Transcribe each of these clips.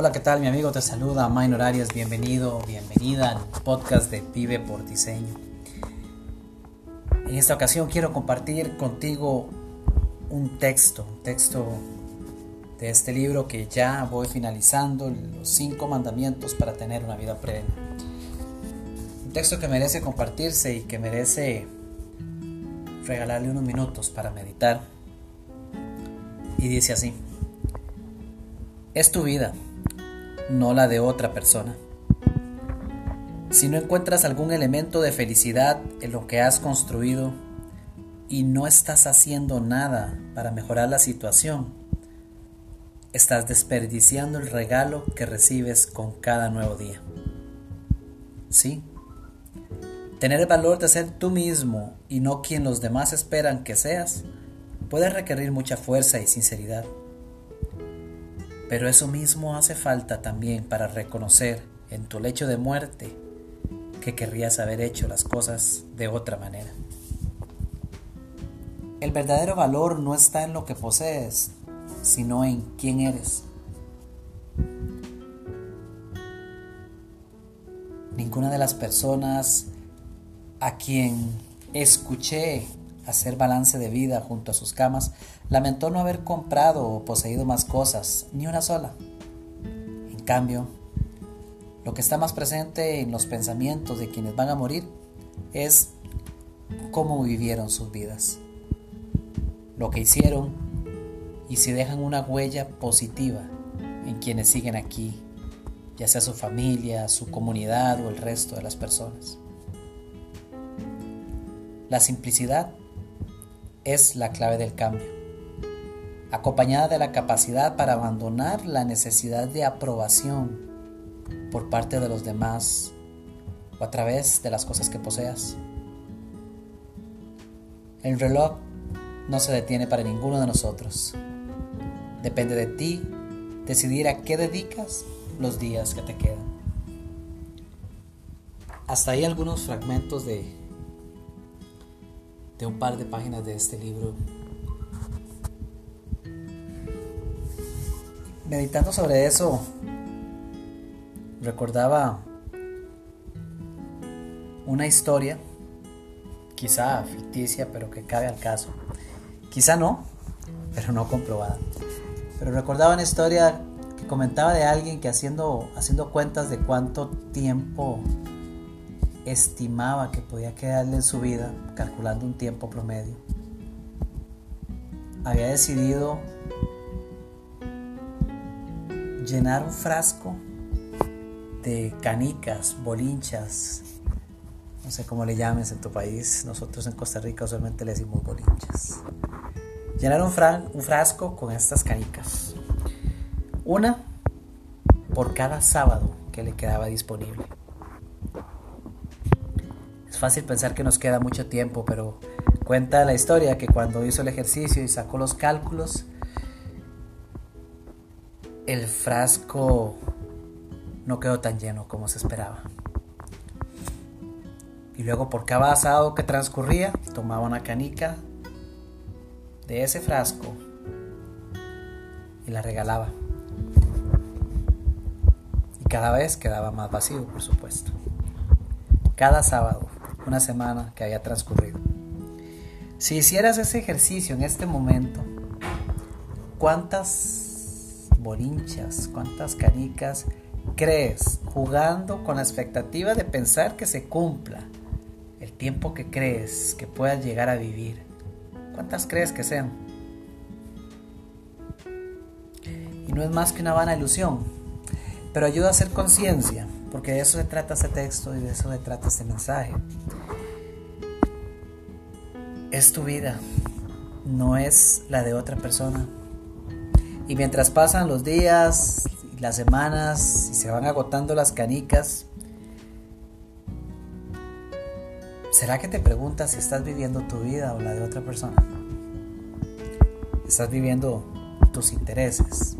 Hola, ¿qué tal? Mi amigo te saluda, Minor Arias. Bienvenido, bienvenida al podcast de Vive por Diseño. En esta ocasión quiero compartir contigo un texto, un texto de este libro que ya voy finalizando, los cinco mandamientos para tener una vida plena. Un texto que merece compartirse y que merece regalarle unos minutos para meditar. Y dice así, es tu vida no la de otra persona. Si no encuentras algún elemento de felicidad en lo que has construido y no estás haciendo nada para mejorar la situación, estás desperdiciando el regalo que recibes con cada nuevo día. Sí, tener el valor de ser tú mismo y no quien los demás esperan que seas puede requerir mucha fuerza y sinceridad. Pero eso mismo hace falta también para reconocer en tu lecho de muerte que querrías haber hecho las cosas de otra manera. El verdadero valor no está en lo que posees, sino en quién eres. Ninguna de las personas a quien escuché hacer balance de vida junto a sus camas, lamentó no haber comprado o poseído más cosas, ni una sola. En cambio, lo que está más presente en los pensamientos de quienes van a morir es cómo vivieron sus vidas, lo que hicieron y si dejan una huella positiva en quienes siguen aquí, ya sea su familia, su comunidad o el resto de las personas. La simplicidad es la clave del cambio, acompañada de la capacidad para abandonar la necesidad de aprobación por parte de los demás o a través de las cosas que poseas. El reloj no se detiene para ninguno de nosotros. Depende de ti decidir a qué dedicas los días que te quedan. Hasta ahí algunos fragmentos de de un par de páginas de este libro. Meditando sobre eso, recordaba una historia, quizá ficticia, pero que cabe al caso. Quizá no, pero no comprobada. Pero recordaba una historia que comentaba de alguien que haciendo, haciendo cuentas de cuánto tiempo estimaba que podía quedarle en su vida, calculando un tiempo promedio, había decidido llenar un frasco de canicas, bolinchas, no sé cómo le llames en tu país, nosotros en Costa Rica usualmente le decimos bolinchas. Llenar un, un frasco con estas canicas. Una por cada sábado que le quedaba disponible fácil pensar que nos queda mucho tiempo, pero cuenta la historia que cuando hizo el ejercicio y sacó los cálculos, el frasco no quedó tan lleno como se esperaba. Y luego por cada asado que transcurría, tomaba una canica de ese frasco y la regalaba. Y cada vez quedaba más vacío, por supuesto. Cada sábado una semana que haya transcurrido. Si hicieras ese ejercicio en este momento, ¿cuántas bolinchas, cuántas canicas crees jugando con la expectativa de pensar que se cumpla el tiempo que crees que puedas llegar a vivir? ¿Cuántas crees que sean? Y no es más que una vana ilusión, pero ayuda a hacer conciencia porque de eso se trata este texto y de eso se trata este mensaje. Es tu vida, no es la de otra persona. Y mientras pasan los días las semanas y se van agotando las canicas, ¿será que te preguntas si estás viviendo tu vida o la de otra persona? ¿Estás viviendo tus intereses?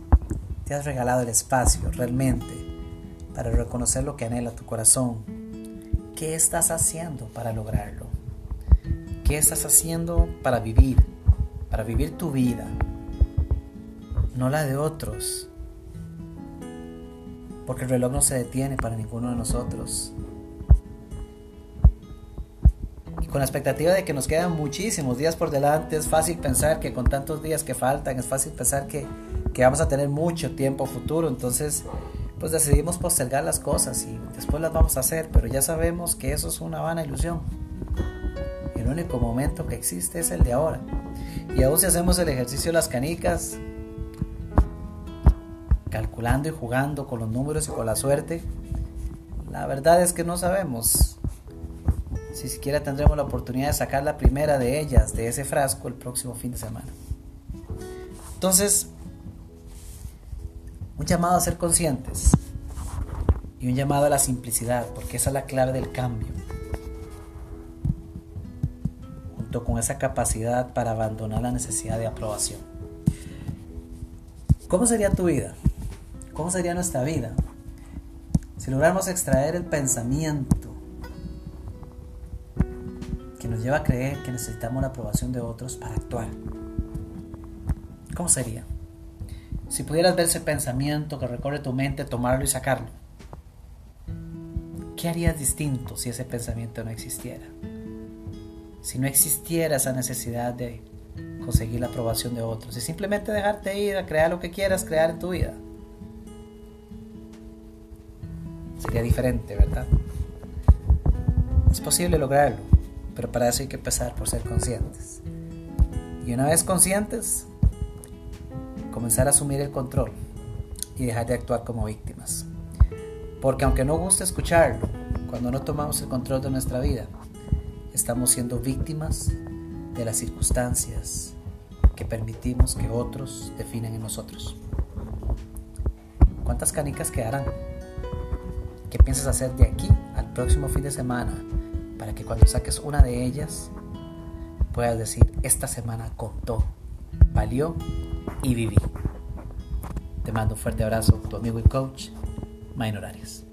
¿Te has regalado el espacio realmente para reconocer lo que anhela tu corazón. ¿Qué estás haciendo para lograrlo? ¿Qué estás haciendo para vivir? Para vivir tu vida, no la de otros. porque el reloj no se detiene para ninguno de nosotros. Y con la expectativa de que nos quedan muchísimos días por delante, es fácil pensar que con tantos días que faltan, es fácil pensar que, que vamos a tener mucho tiempo futuro, entonces pues decidimos postergar las cosas y después las vamos a hacer, pero ya sabemos que eso es una vana ilusión. El único momento que existe es el de ahora. Y aún si hacemos el ejercicio de las canicas, calculando y jugando con los números y con la suerte, la verdad es que no sabemos si siquiera tendremos la oportunidad de sacar la primera de ellas, de ese frasco, el próximo fin de semana. Entonces, un llamado a ser conscientes y un llamado a la simplicidad, porque esa es la clave del cambio. Junto con esa capacidad para abandonar la necesidad de aprobación. ¿Cómo sería tu vida? ¿Cómo sería nuestra vida si lográramos extraer el pensamiento que nos lleva a creer que necesitamos la aprobación de otros para actuar? ¿Cómo sería? Si pudieras ver ese pensamiento que recorre tu mente, tomarlo y sacarlo, ¿qué harías distinto si ese pensamiento no existiera? Si no existiera esa necesidad de conseguir la aprobación de otros y simplemente dejarte ir a crear lo que quieras crear en tu vida. Sería diferente, ¿verdad? Es posible lograrlo, pero para eso hay que empezar por ser conscientes. Y una vez conscientes, comenzar a asumir el control y dejar de actuar como víctimas. Porque aunque no guste escucharlo, cuando no tomamos el control de nuestra vida, estamos siendo víctimas de las circunstancias que permitimos que otros definen en nosotros. ¿Cuántas canicas quedarán? ¿Qué piensas hacer de aquí al próximo fin de semana para que cuando saques una de ellas puedas decir, esta semana contó, valió y viví. Te mando un fuerte abrazo, tu amigo y coach, Maynor Arias.